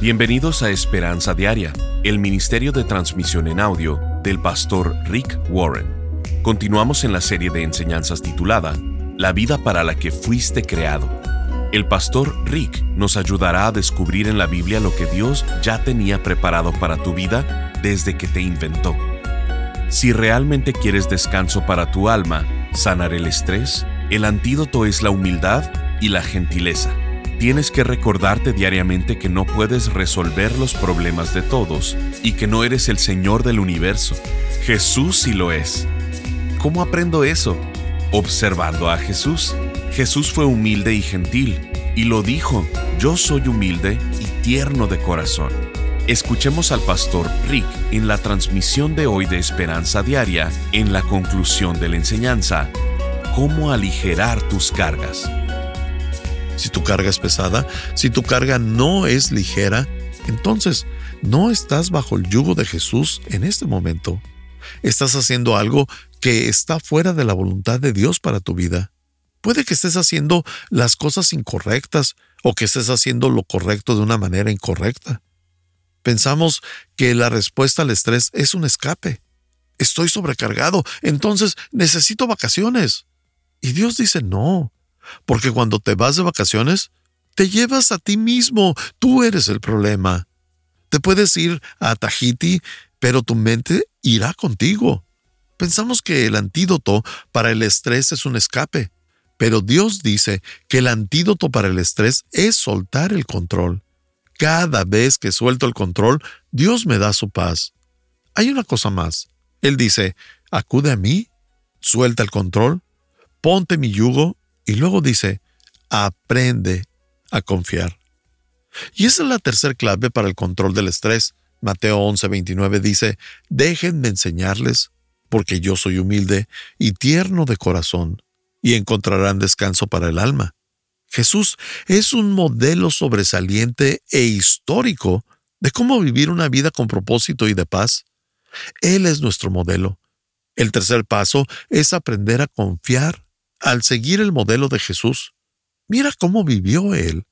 Bienvenidos a Esperanza Diaria, el Ministerio de Transmisión en Audio del pastor Rick Warren. Continuamos en la serie de enseñanzas titulada La vida para la que fuiste creado. El pastor Rick nos ayudará a descubrir en la Biblia lo que Dios ya tenía preparado para tu vida desde que te inventó. Si realmente quieres descanso para tu alma, sanar el estrés, el antídoto es la humildad y la gentileza. Tienes que recordarte diariamente que no puedes resolver los problemas de todos y que no eres el Señor del universo. Jesús sí lo es. ¿Cómo aprendo eso? Observando a Jesús. Jesús fue humilde y gentil y lo dijo, yo soy humilde y tierno de corazón. Escuchemos al pastor Rick en la transmisión de hoy de Esperanza Diaria en la conclusión de la enseñanza, cómo aligerar tus cargas si tu carga es pesada, si tu carga no es ligera, entonces no estás bajo el yugo de Jesús en este momento. Estás haciendo algo que está fuera de la voluntad de Dios para tu vida. Puede que estés haciendo las cosas incorrectas o que estés haciendo lo correcto de una manera incorrecta. Pensamos que la respuesta al estrés es un escape. Estoy sobrecargado, entonces necesito vacaciones. Y Dios dice, no, porque cuando te vas de vacaciones, te llevas a ti mismo, tú eres el problema. Te puedes ir a Tahiti, pero tu mente irá contigo. Pensamos que el antídoto para el estrés es un escape, pero Dios dice que el antídoto para el estrés es soltar el control. Cada vez que suelto el control, Dios me da su paz. Hay una cosa más. Él dice, acude a mí, suelta el control, ponte mi yugo y luego dice, aprende a confiar. Y esa es la tercera clave para el control del estrés. Mateo 11:29 dice, déjenme enseñarles, porque yo soy humilde y tierno de corazón, y encontrarán descanso para el alma. Jesús es un modelo sobresaliente e histórico de cómo vivir una vida con propósito y de paz. Él es nuestro modelo. El tercer paso es aprender a confiar al seguir el modelo de Jesús, mira cómo vivió Él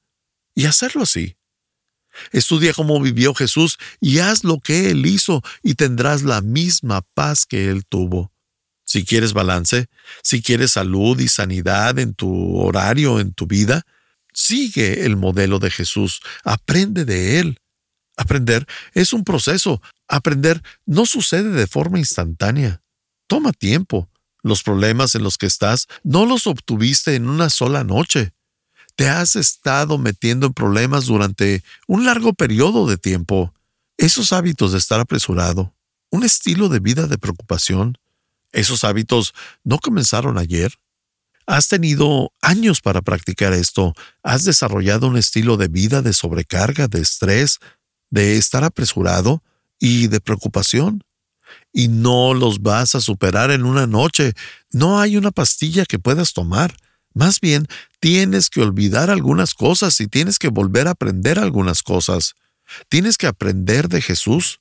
y hacerlo así. Estudia cómo vivió Jesús y haz lo que Él hizo y tendrás la misma paz que Él tuvo. Si quieres balance, si quieres salud y sanidad en tu horario, en tu vida, sigue el modelo de Jesús, aprende de Él. Aprender es un proceso, aprender no sucede de forma instantánea. Toma tiempo, los problemas en los que estás no los obtuviste en una sola noche. Te has estado metiendo en problemas durante un largo periodo de tiempo. Esos hábitos de estar apresurado, un estilo de vida de preocupación, esos hábitos no comenzaron ayer. Has tenido años para practicar esto. Has desarrollado un estilo de vida de sobrecarga, de estrés, de estar apresurado y de preocupación y no los vas a superar en una noche. No hay una pastilla que puedas tomar. Más bien, tienes que olvidar algunas cosas y tienes que volver a aprender algunas cosas. Tienes que aprender de Jesús.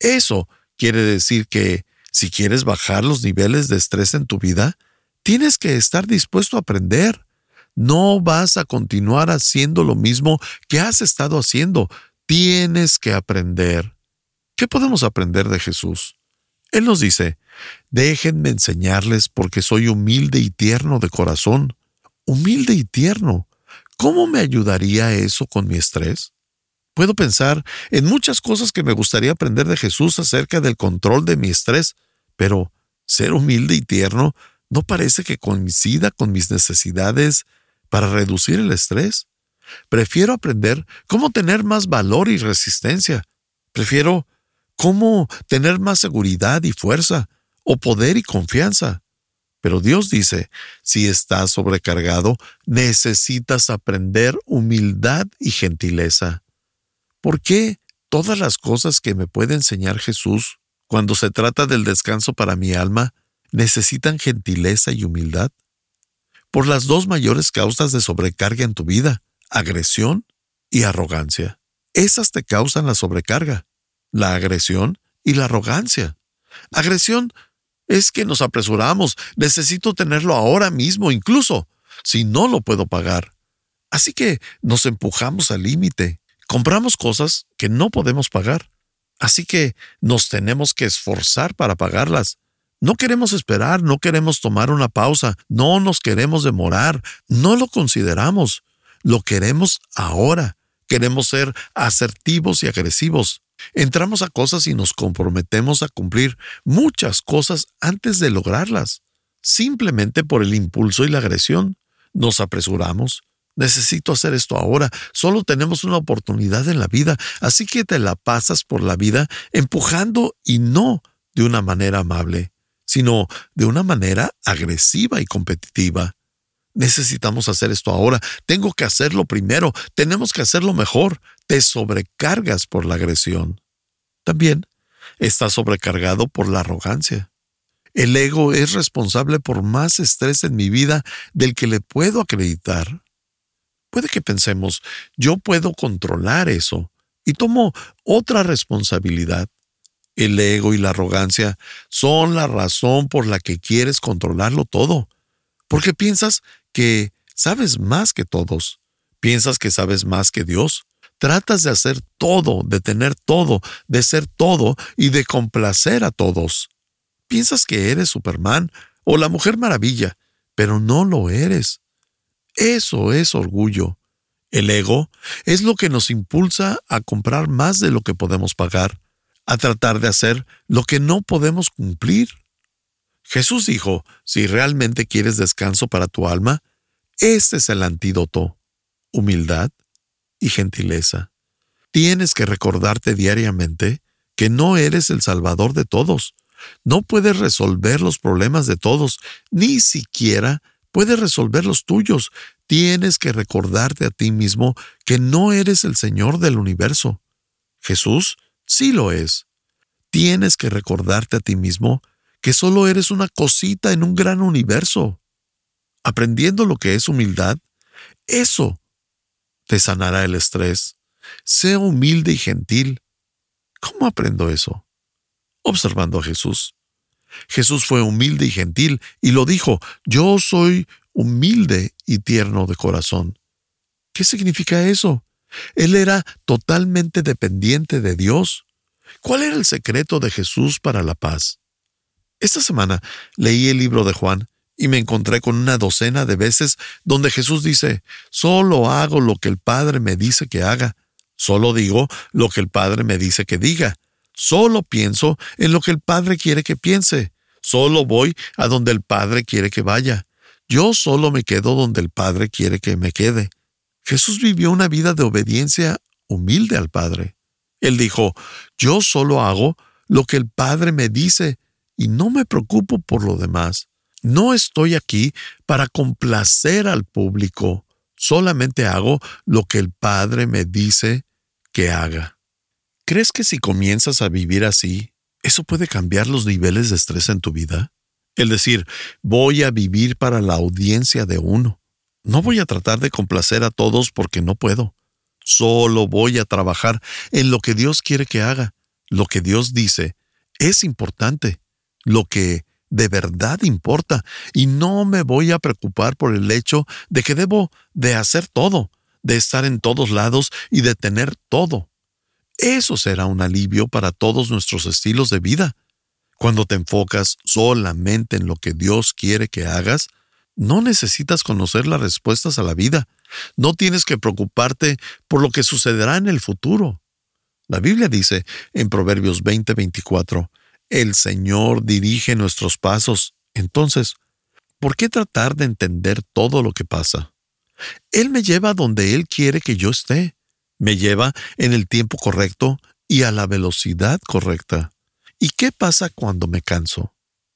Eso quiere decir que si quieres bajar los niveles de estrés en tu vida, tienes que estar dispuesto a aprender. No vas a continuar haciendo lo mismo que has estado haciendo. Tienes que aprender. ¿Qué podemos aprender de Jesús? Él nos dice, déjenme enseñarles porque soy humilde y tierno de corazón. Humilde y tierno. ¿Cómo me ayudaría eso con mi estrés? Puedo pensar en muchas cosas que me gustaría aprender de Jesús acerca del control de mi estrés, pero ser humilde y tierno no parece que coincida con mis necesidades para reducir el estrés. Prefiero aprender cómo tener más valor y resistencia. Prefiero cómo tener más seguridad y fuerza, o poder y confianza. Pero Dios dice, si estás sobrecargado, necesitas aprender humildad y gentileza. ¿Por qué todas las cosas que me puede enseñar Jesús cuando se trata del descanso para mi alma necesitan gentileza y humildad? Por las dos mayores causas de sobrecarga en tu vida, agresión y arrogancia. Esas te causan la sobrecarga la agresión y la arrogancia. Agresión es que nos apresuramos, necesito tenerlo ahora mismo, incluso si no lo puedo pagar. Así que nos empujamos al límite, compramos cosas que no podemos pagar. Así que nos tenemos que esforzar para pagarlas. No queremos esperar, no queremos tomar una pausa, no nos queremos demorar, no lo consideramos. Lo queremos ahora. Queremos ser asertivos y agresivos. Entramos a cosas y nos comprometemos a cumplir muchas cosas antes de lograrlas, simplemente por el impulso y la agresión. Nos apresuramos. Necesito hacer esto ahora. Solo tenemos una oportunidad en la vida, así que te la pasas por la vida empujando y no de una manera amable, sino de una manera agresiva y competitiva. Necesitamos hacer esto ahora. Tengo que hacerlo primero. Tenemos que hacerlo mejor. Te sobrecargas por la agresión. También estás sobrecargado por la arrogancia. El ego es responsable por más estrés en mi vida del que le puedo acreditar. Puede que pensemos, yo puedo controlar eso y tomo otra responsabilidad. El ego y la arrogancia son la razón por la que quieres controlarlo todo, porque piensas que sabes más que todos, piensas que sabes más que Dios, tratas de hacer todo, de tener todo, de ser todo y de complacer a todos. Piensas que eres Superman o la Mujer Maravilla, pero no lo eres. Eso es orgullo. El ego es lo que nos impulsa a comprar más de lo que podemos pagar, a tratar de hacer lo que no podemos cumplir. Jesús dijo, si realmente quieres descanso para tu alma, este es el antídoto, humildad y gentileza. Tienes que recordarte diariamente que no eres el salvador de todos. No puedes resolver los problemas de todos, ni siquiera puedes resolver los tuyos. Tienes que recordarte a ti mismo que no eres el Señor del universo. Jesús sí lo es. Tienes que recordarte a ti mismo que solo eres una cosita en un gran universo. Aprendiendo lo que es humildad, eso te sanará el estrés. Sea humilde y gentil. ¿Cómo aprendo eso? Observando a Jesús. Jesús fue humilde y gentil y lo dijo, yo soy humilde y tierno de corazón. ¿Qué significa eso? Él era totalmente dependiente de Dios. ¿Cuál era el secreto de Jesús para la paz? Esta semana leí el libro de Juan y me encontré con una docena de veces donde Jesús dice, solo hago lo que el Padre me dice que haga, solo digo lo que el Padre me dice que diga, Solo pienso en lo que el Padre quiere que piense. Solo voy a donde el Padre quiere que vaya. Yo solo me quedo donde el Padre quiere que me quede. Jesús vivió una vida de obediencia humilde al Padre. Él dijo, yo solo hago lo que el Padre me dice y no me preocupo por lo demás. No estoy aquí para complacer al público, solamente hago lo que el Padre me dice que haga. ¿Crees que si comienzas a vivir así, eso puede cambiar los niveles de estrés en tu vida? El decir, voy a vivir para la audiencia de uno. No voy a tratar de complacer a todos porque no puedo. Solo voy a trabajar en lo que Dios quiere que haga. Lo que Dios dice es importante. Lo que de verdad importa. Y no me voy a preocupar por el hecho de que debo de hacer todo, de estar en todos lados y de tener todo. Eso será un alivio para todos nuestros estilos de vida. Cuando te enfocas solamente en lo que Dios quiere que hagas, no necesitas conocer las respuestas a la vida. No tienes que preocuparte por lo que sucederá en el futuro. La Biblia dice en Proverbios 20:24, el Señor dirige nuestros pasos. Entonces, ¿por qué tratar de entender todo lo que pasa? Él me lleva donde Él quiere que yo esté. Me lleva en el tiempo correcto y a la velocidad correcta. ¿Y qué pasa cuando me canso?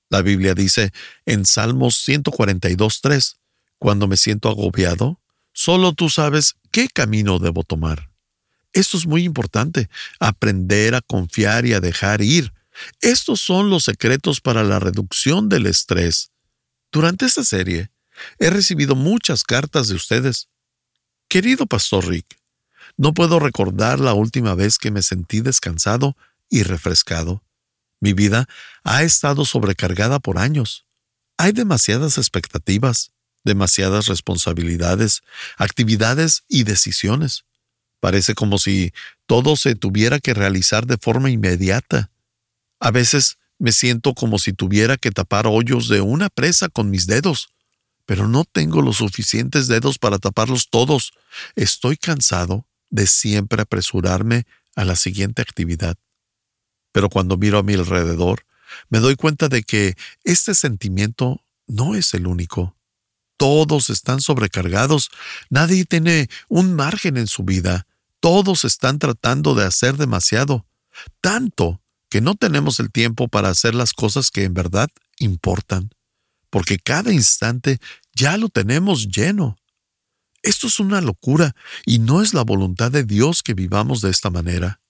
La Biblia dice en Salmos 142.3, cuando me siento agobiado, solo tú sabes qué camino debo tomar. Esto es muy importante, aprender a confiar y a dejar ir. Estos son los secretos para la reducción del estrés. Durante esta serie, he recibido muchas cartas de ustedes. Querido Pastor Rick, no puedo recordar la última vez que me sentí descansado y refrescado. Mi vida ha estado sobrecargada por años. Hay demasiadas expectativas, demasiadas responsabilidades, actividades y decisiones. Parece como si todo se tuviera que realizar de forma inmediata. A veces me siento como si tuviera que tapar hoyos de una presa con mis dedos, pero no tengo los suficientes dedos para taparlos todos. Estoy cansado de siempre apresurarme a la siguiente actividad. Pero cuando miro a mi alrededor, me doy cuenta de que este sentimiento no es el único. Todos están sobrecargados, nadie tiene un margen en su vida, todos están tratando de hacer demasiado, tanto que no tenemos el tiempo para hacer las cosas que en verdad importan, porque cada instante ya lo tenemos lleno. Esto es una locura y no es la voluntad de Dios que vivamos de esta manera.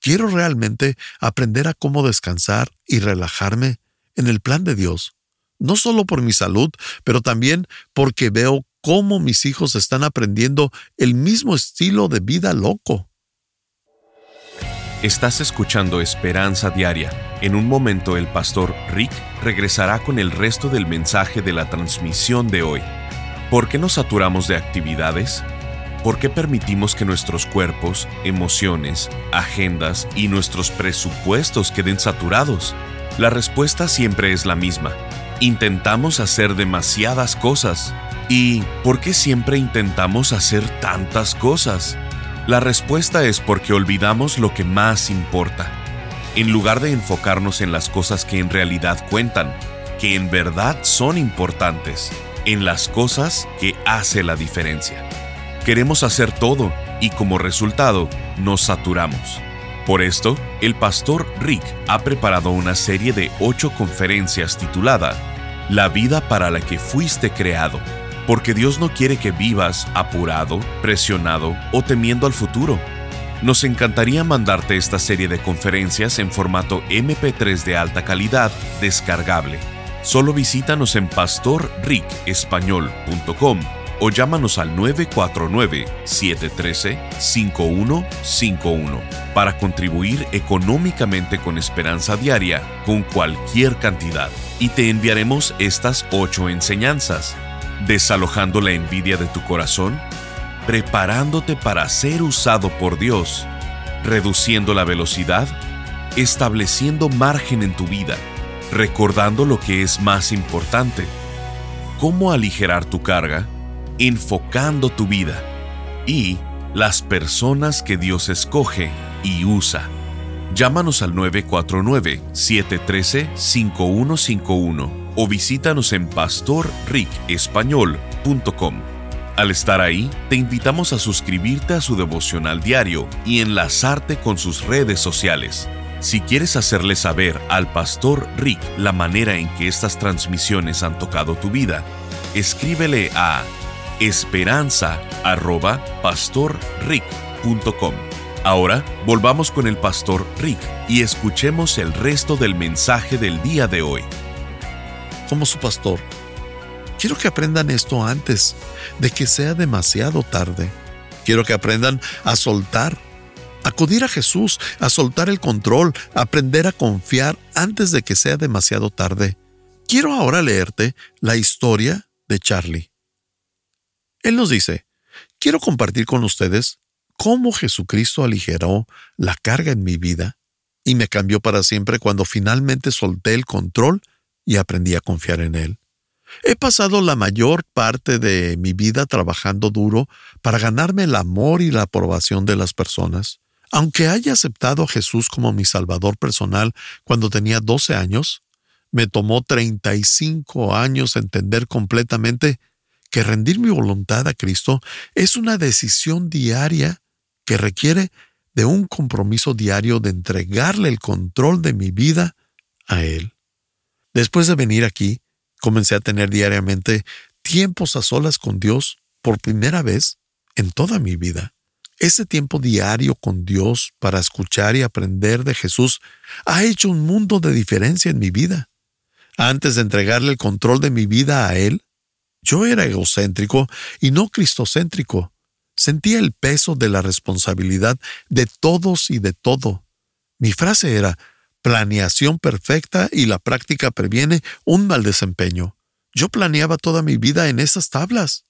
Quiero realmente aprender a cómo descansar y relajarme en el plan de Dios, no solo por mi salud, pero también porque veo cómo mis hijos están aprendiendo el mismo estilo de vida loco. Estás escuchando Esperanza Diaria. En un momento el pastor Rick regresará con el resto del mensaje de la transmisión de hoy. ¿Por qué nos saturamos de actividades? ¿Por qué permitimos que nuestros cuerpos, emociones, agendas y nuestros presupuestos queden saturados? La respuesta siempre es la misma. Intentamos hacer demasiadas cosas. ¿Y por qué siempre intentamos hacer tantas cosas? La respuesta es porque olvidamos lo que más importa. En lugar de enfocarnos en las cosas que en realidad cuentan, que en verdad son importantes, en las cosas que hace la diferencia. Queremos hacer todo y como resultado nos saturamos. Por esto, el pastor Rick ha preparado una serie de ocho conferencias titulada La vida para la que fuiste creado porque Dios no quiere que vivas apurado, presionado o temiendo al futuro. Nos encantaría mandarte esta serie de conferencias en formato MP3 de alta calidad descargable. Solo visítanos en pastorricespañol.com o llámanos al 949-713-5151 para contribuir económicamente con Esperanza Diaria con cualquier cantidad. Y te enviaremos estas ocho enseñanzas desalojando la envidia de tu corazón, preparándote para ser usado por Dios, reduciendo la velocidad, estableciendo margen en tu vida, recordando lo que es más importante, cómo aligerar tu carga, enfocando tu vida y las personas que Dios escoge y usa. Llámanos al 949-713-5151 o visítanos en pastorricespañol.com. Al estar ahí, te invitamos a suscribirte a su devocional diario y enlazarte con sus redes sociales. Si quieres hacerle saber al pastor Rick la manera en que estas transmisiones han tocado tu vida, escríbele a esperanza.pastorrick.com. Ahora volvamos con el pastor Rick y escuchemos el resto del mensaje del día de hoy como su pastor. Quiero que aprendan esto antes de que sea demasiado tarde. Quiero que aprendan a soltar, acudir a Jesús, a soltar el control, aprender a confiar antes de que sea demasiado tarde. Quiero ahora leerte la historia de Charlie. Él nos dice, quiero compartir con ustedes cómo Jesucristo aligeró la carga en mi vida y me cambió para siempre cuando finalmente solté el control y aprendí a confiar en Él. He pasado la mayor parte de mi vida trabajando duro para ganarme el amor y la aprobación de las personas. Aunque haya aceptado a Jesús como mi Salvador personal cuando tenía 12 años, me tomó 35 años entender completamente que rendir mi voluntad a Cristo es una decisión diaria que requiere de un compromiso diario de entregarle el control de mi vida a Él. Después de venir aquí, comencé a tener diariamente tiempos a solas con Dios por primera vez en toda mi vida. Ese tiempo diario con Dios para escuchar y aprender de Jesús ha hecho un mundo de diferencia en mi vida. Antes de entregarle el control de mi vida a Él, yo era egocéntrico y no cristocéntrico. Sentía el peso de la responsabilidad de todos y de todo. Mi frase era, planeación perfecta y la práctica previene un mal desempeño. Yo planeaba toda mi vida en esas tablas.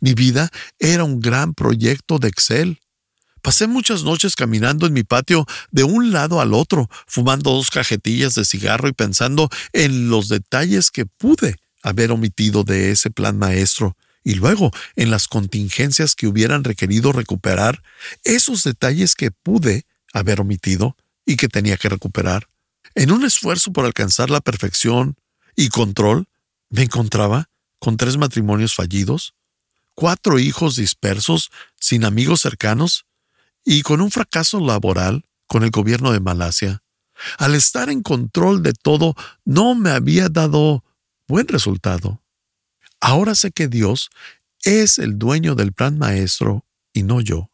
Mi vida era un gran proyecto de Excel, Pasé muchas noches caminando en mi patio de un lado al otro, fumando dos cajetillas de cigarro y pensando en los detalles que pude haber omitido de ese plan maestro, y luego en las contingencias que hubieran requerido recuperar esos detalles que pude haber omitido y que tenía que recuperar. En un esfuerzo por alcanzar la perfección y control, me encontraba con tres matrimonios fallidos, cuatro hijos dispersos, sin amigos cercanos, y con un fracaso laboral con el gobierno de Malasia. Al estar en control de todo, no me había dado buen resultado. Ahora sé que Dios es el dueño del plan maestro y no yo.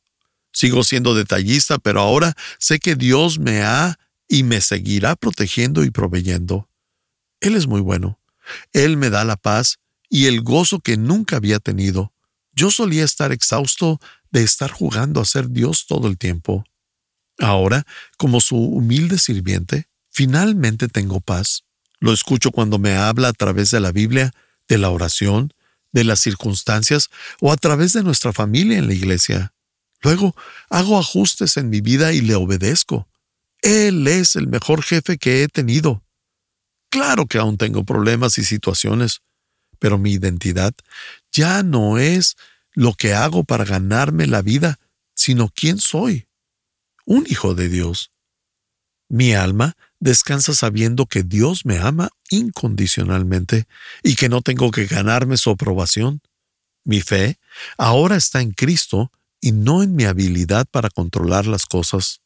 Sigo siendo detallista, pero ahora sé que Dios me ha y me seguirá protegiendo y proveyendo. Él es muy bueno. Él me da la paz y el gozo que nunca había tenido. Yo solía estar exhausto de estar jugando a ser Dios todo el tiempo. Ahora, como su humilde sirviente, finalmente tengo paz. Lo escucho cuando me habla a través de la Biblia, de la oración, de las circunstancias o a través de nuestra familia en la iglesia. Luego hago ajustes en mi vida y le obedezco. Él es el mejor jefe que he tenido. Claro que aún tengo problemas y situaciones, pero mi identidad ya no es lo que hago para ganarme la vida, sino quién soy. Un hijo de Dios. Mi alma descansa sabiendo que Dios me ama incondicionalmente y que no tengo que ganarme su aprobación. Mi fe ahora está en Cristo y no en mi habilidad para controlar las cosas.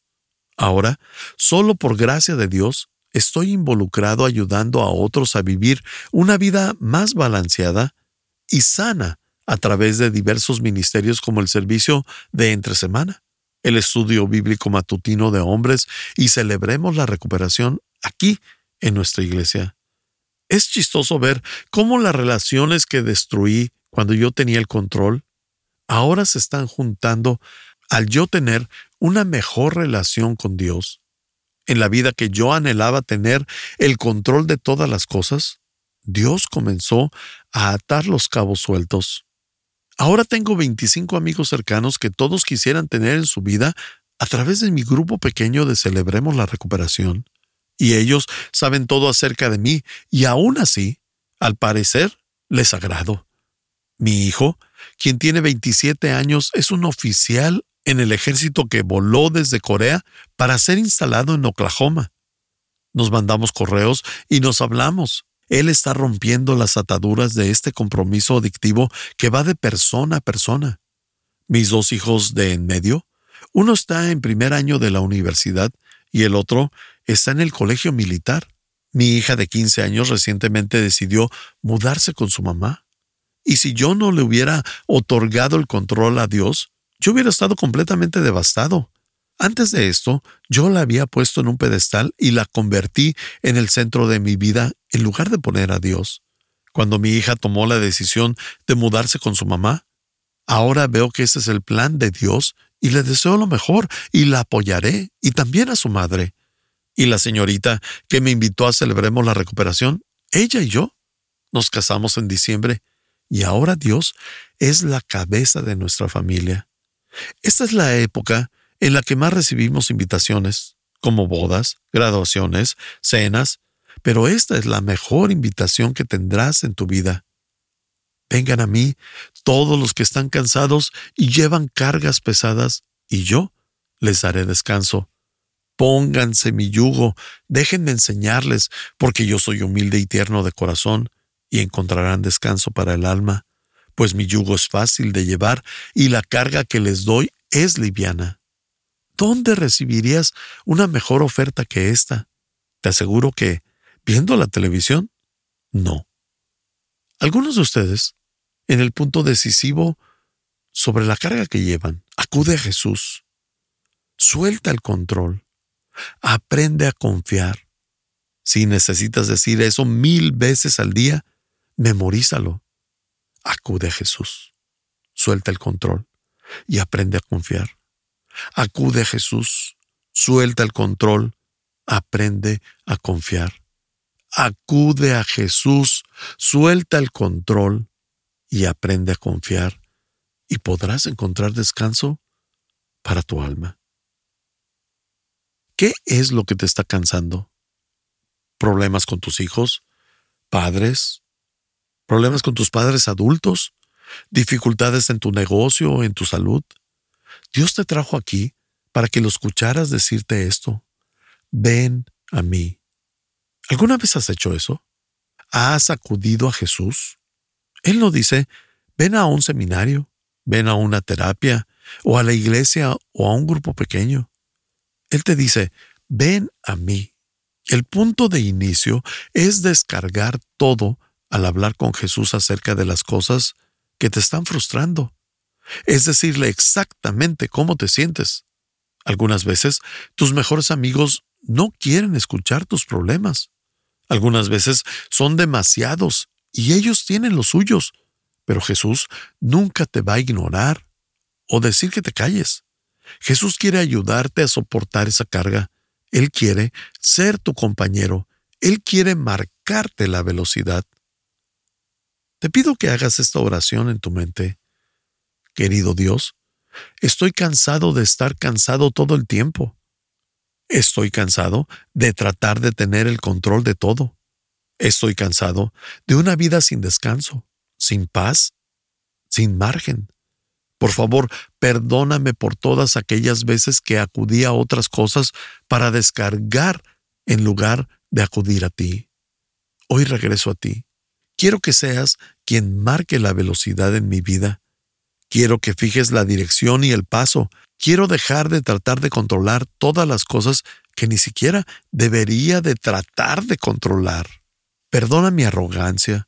Ahora, solo por gracia de Dios, estoy involucrado ayudando a otros a vivir una vida más balanceada y sana a través de diversos ministerios como el servicio de entre semana, el estudio bíblico matutino de hombres y celebremos la recuperación aquí en nuestra iglesia. Es chistoso ver cómo las relaciones que destruí cuando yo tenía el control ahora se están juntando al yo tener una mejor relación con Dios. En la vida que yo anhelaba tener el control de todas las cosas, Dios comenzó a atar los cabos sueltos. Ahora tengo 25 amigos cercanos que todos quisieran tener en su vida a través de mi grupo pequeño de Celebremos la Recuperación. Y ellos saben todo acerca de mí y aún así, al parecer, les agrado. Mi hijo, quien tiene 27 años, es un oficial en el ejército que voló desde Corea para ser instalado en Oklahoma. Nos mandamos correos y nos hablamos. Él está rompiendo las ataduras de este compromiso adictivo que va de persona a persona. Mis dos hijos de en medio, uno está en primer año de la universidad y el otro está en el colegio militar. Mi hija de 15 años recientemente decidió mudarse con su mamá. Y si yo no le hubiera otorgado el control a Dios, yo hubiera estado completamente devastado. Antes de esto, yo la había puesto en un pedestal y la convertí en el centro de mi vida en lugar de poner a Dios. Cuando mi hija tomó la decisión de mudarse con su mamá, ahora veo que ese es el plan de Dios y le deseo lo mejor y la apoyaré y también a su madre. Y la señorita que me invitó a celebremos la recuperación, ella y yo, nos casamos en diciembre y ahora Dios es la cabeza de nuestra familia. Esta es la época en la que más recibimos invitaciones, como bodas, graduaciones, cenas, pero esta es la mejor invitación que tendrás en tu vida. Vengan a mí todos los que están cansados y llevan cargas pesadas, y yo les daré descanso. Pónganse mi yugo, déjenme enseñarles, porque yo soy humilde y tierno de corazón, y encontrarán descanso para el alma pues mi yugo es fácil de llevar y la carga que les doy es liviana. ¿Dónde recibirías una mejor oferta que esta? Te aseguro que, viendo la televisión, no. Algunos de ustedes, en el punto decisivo sobre la carga que llevan, acude a Jesús. Suelta el control. Aprende a confiar. Si necesitas decir eso mil veces al día, memorízalo acude a Jesús. Suelta el control y aprende a confiar. Acude a Jesús, suelta el control, aprende a confiar. Acude a Jesús, suelta el control y aprende a confiar. Y podrás encontrar descanso para tu alma. ¿Qué es lo que te está cansando? ¿Problemas con tus hijos? ¿Padres? ¿Problemas con tus padres adultos? ¿Dificultades en tu negocio o en tu salud? Dios te trajo aquí para que lo escucharas decirte esto. Ven a mí. ¿Alguna vez has hecho eso? ¿Has acudido a Jesús? Él no dice, ven a un seminario, ven a una terapia, o a la iglesia o a un grupo pequeño. Él te dice, ven a mí. El punto de inicio es descargar todo al hablar con Jesús acerca de las cosas que te están frustrando. Es decirle exactamente cómo te sientes. Algunas veces tus mejores amigos no quieren escuchar tus problemas. Algunas veces son demasiados y ellos tienen los suyos, pero Jesús nunca te va a ignorar o decir que te calles. Jesús quiere ayudarte a soportar esa carga. Él quiere ser tu compañero. Él quiere marcarte la velocidad. Te pido que hagas esta oración en tu mente. Querido Dios, estoy cansado de estar cansado todo el tiempo. Estoy cansado de tratar de tener el control de todo. Estoy cansado de una vida sin descanso, sin paz, sin margen. Por favor, perdóname por todas aquellas veces que acudí a otras cosas para descargar en lugar de acudir a ti. Hoy regreso a ti. Quiero que seas quien marque la velocidad en mi vida. Quiero que fijes la dirección y el paso. Quiero dejar de tratar de controlar todas las cosas que ni siquiera debería de tratar de controlar. Perdona mi arrogancia.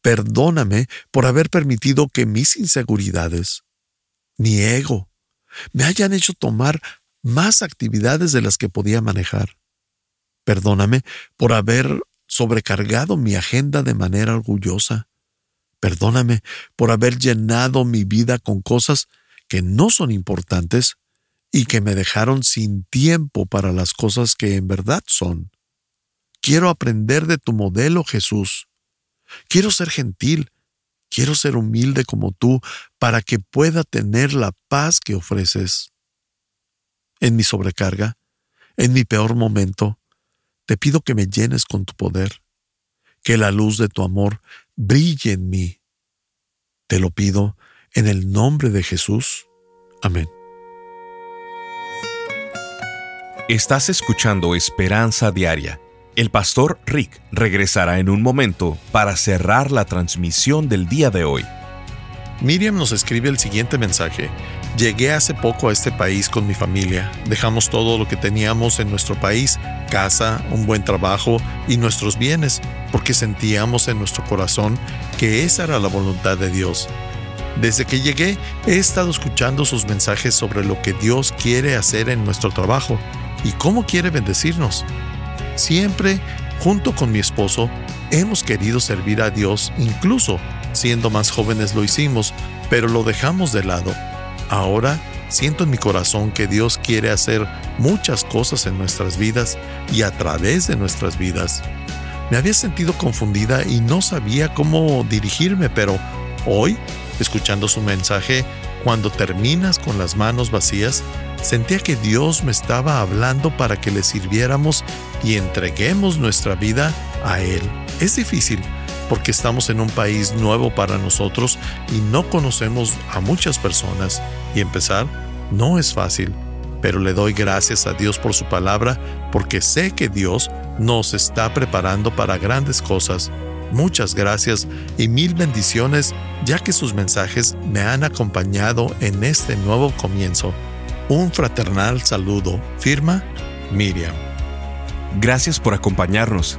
Perdóname por haber permitido que mis inseguridades, mi ego, me hayan hecho tomar más actividades de las que podía manejar. Perdóname por haber sobrecargado mi agenda de manera orgullosa. Perdóname por haber llenado mi vida con cosas que no son importantes y que me dejaron sin tiempo para las cosas que en verdad son. Quiero aprender de tu modelo, Jesús. Quiero ser gentil, Quiero ser humilde como tú para que pueda tener la paz que ofreces. En mi sobrecarga, en mi peor momento, te pido que me llenes con tu poder, que la luz de tu amor brille en mí. Te lo pido en el nombre de Jesús. Amén. Estás escuchando Esperanza Diaria el pastor Rick regresará en un momento para cerrar la transmisión del día de hoy. Miriam nos escribe el siguiente mensaje. Llegué hace poco a este país con mi familia. Dejamos todo lo que teníamos en nuestro país, casa, un buen trabajo y nuestros bienes, porque sentíamos en nuestro corazón que esa era la voluntad de Dios. Desde que llegué he estado escuchando sus mensajes sobre lo que Dios quiere hacer en nuestro trabajo y cómo quiere bendecirnos. Siempre, junto con mi esposo, hemos querido servir a Dios, incluso siendo más jóvenes lo hicimos, pero lo dejamos de lado. Ahora siento en mi corazón que Dios quiere hacer muchas cosas en nuestras vidas y a través de nuestras vidas. Me había sentido confundida y no sabía cómo dirigirme, pero hoy, escuchando su mensaje, cuando terminas con las manos vacías, sentía que Dios me estaba hablando para que le sirviéramos y entreguemos nuestra vida a Él. Es difícil porque estamos en un país nuevo para nosotros y no conocemos a muchas personas y empezar no es fácil, pero le doy gracias a Dios por su palabra porque sé que Dios nos está preparando para grandes cosas. Muchas gracias y mil bendiciones ya que sus mensajes me han acompañado en este nuevo comienzo. Un fraternal saludo. Firma Miriam. Gracias por acompañarnos.